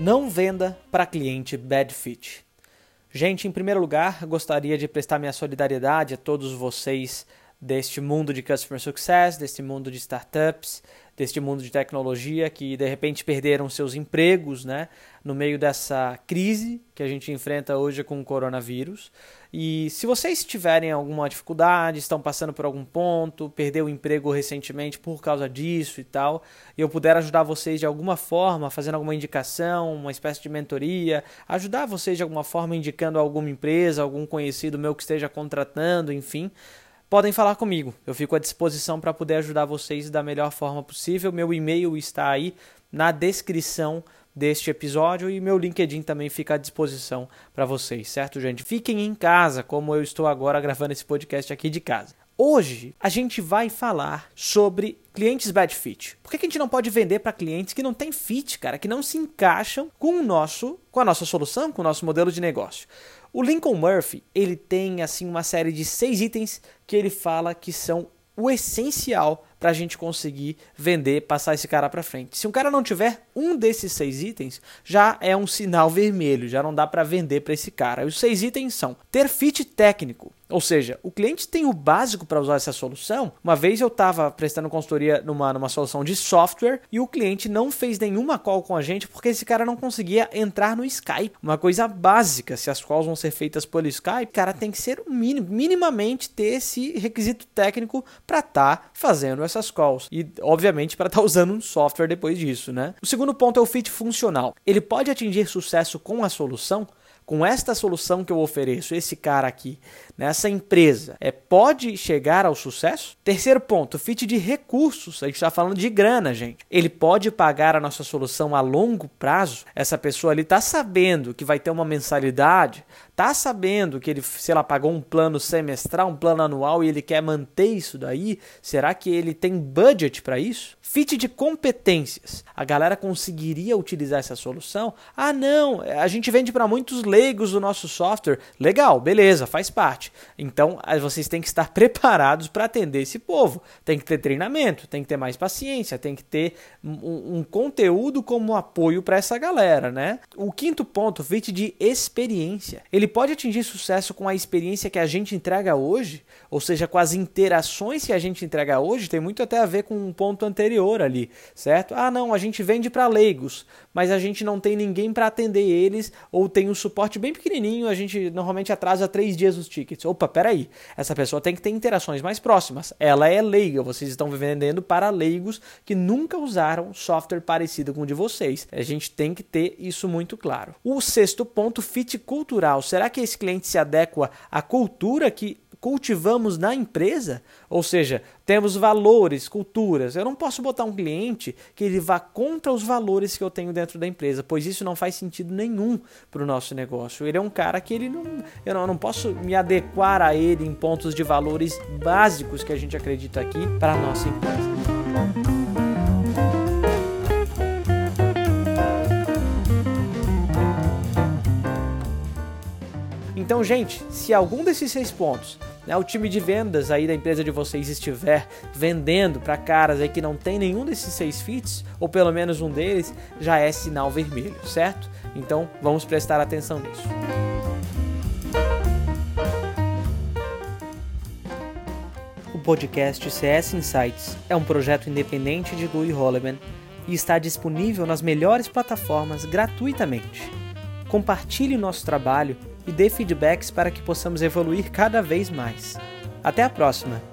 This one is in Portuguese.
Não venda para cliente bad fit. Gente, em primeiro lugar, gostaria de prestar minha solidariedade a todos vocês deste mundo de customer success, deste mundo de startups, deste mundo de tecnologia que de repente perderam seus empregos, né, no meio dessa crise que a gente enfrenta hoje com o coronavírus. E se vocês tiverem alguma dificuldade, estão passando por algum ponto, perdeu o emprego recentemente por causa disso e tal, e eu puder ajudar vocês de alguma forma, fazendo alguma indicação, uma espécie de mentoria, ajudar vocês de alguma forma indicando alguma empresa, algum conhecido meu que esteja contratando, enfim, podem falar comigo. Eu fico à disposição para poder ajudar vocês da melhor forma possível. Meu e-mail está aí na descrição deste episódio e meu LinkedIn também fica à disposição para vocês, certo, gente? Fiquem em casa, como eu estou agora gravando esse podcast aqui de casa. Hoje a gente vai falar sobre clientes bad fit. Por que a gente não pode vender para clientes que não têm fit, cara, que não se encaixam com o nosso, com a nossa solução, com o nosso modelo de negócio? O Lincoln Murphy, ele tem assim uma série de seis itens que ele fala que são o essencial para a gente conseguir vender, passar esse cara para frente. Se um cara não tiver um desses seis itens, já é um sinal vermelho, já não dá para vender para esse cara. E os seis itens são ter fit técnico, ou seja, o cliente tem o básico para usar essa solução. Uma vez eu estava prestando consultoria numa, numa solução de software e o cliente não fez nenhuma call com a gente porque esse cara não conseguia entrar no Skype. Uma coisa básica, se as calls vão ser feitas pelo Skype, cara tem que ser minimamente ter esse requisito técnico para estar tá fazendo essas calls. E, obviamente, para estar tá usando um software depois disso, né? O segundo ponto é o fit funcional. Ele pode atingir sucesso com a solução com esta solução que eu ofereço, esse cara aqui, nessa empresa, é, pode chegar ao sucesso? Terceiro ponto, fit de recursos. A gente está falando de grana, gente. Ele pode pagar a nossa solução a longo prazo? Essa pessoa ali está sabendo que vai ter uma mensalidade, tá sabendo que ele, sei lá, pagou um plano semestral, um plano anual e ele quer manter isso daí, será que ele tem budget para isso? Fit de competências. A galera conseguiria utilizar essa solução? Ah, não, a gente vende para muitos leigos o nosso software. Legal, beleza, faz parte. Então, vocês têm que estar preparados para atender esse povo. Tem que ter treinamento, tem que ter mais paciência, tem que ter um, um conteúdo como apoio para essa galera, né? O quinto ponto, fit de experiência. Ele pode atingir sucesso com a experiência que a gente entrega hoje, ou seja, com as interações que a gente entrega hoje, tem muito até a ver com um ponto anterior ali, certo? Ah, não, a gente vende para leigos, mas a gente não tem ninguém para atender eles, ou tem um suporte bem pequenininho, a gente normalmente atrasa três dias os tickets. Opa, peraí, essa pessoa tem que ter interações mais próximas. Ela é leiga, vocês estão vendendo para leigos que nunca usaram software parecido com o de vocês. A gente tem que ter isso muito claro. O sexto ponto, fit cultural. Será que esse cliente se adequa à cultura que cultivamos na empresa? Ou seja, temos valores, culturas. Eu não posso botar um cliente que ele vá contra os valores que eu tenho dentro da empresa, pois isso não faz sentido nenhum para o nosso negócio. Ele é um cara que ele não, eu não, eu não posso me adequar a ele em pontos de valores básicos que a gente acredita aqui para a nossa empresa. Então, gente, se algum desses seis pontos, né, o time de vendas aí da empresa de vocês estiver vendendo para caras aí que não tem nenhum desses seis fits, ou pelo menos um deles, já é sinal vermelho, certo? Então, vamos prestar atenção nisso. O podcast CS Insights é um projeto independente de Louis Holleman e está disponível nas melhores plataformas gratuitamente. Compartilhe nosso trabalho e dê feedbacks para que possamos evoluir cada vez mais. Até a próxima!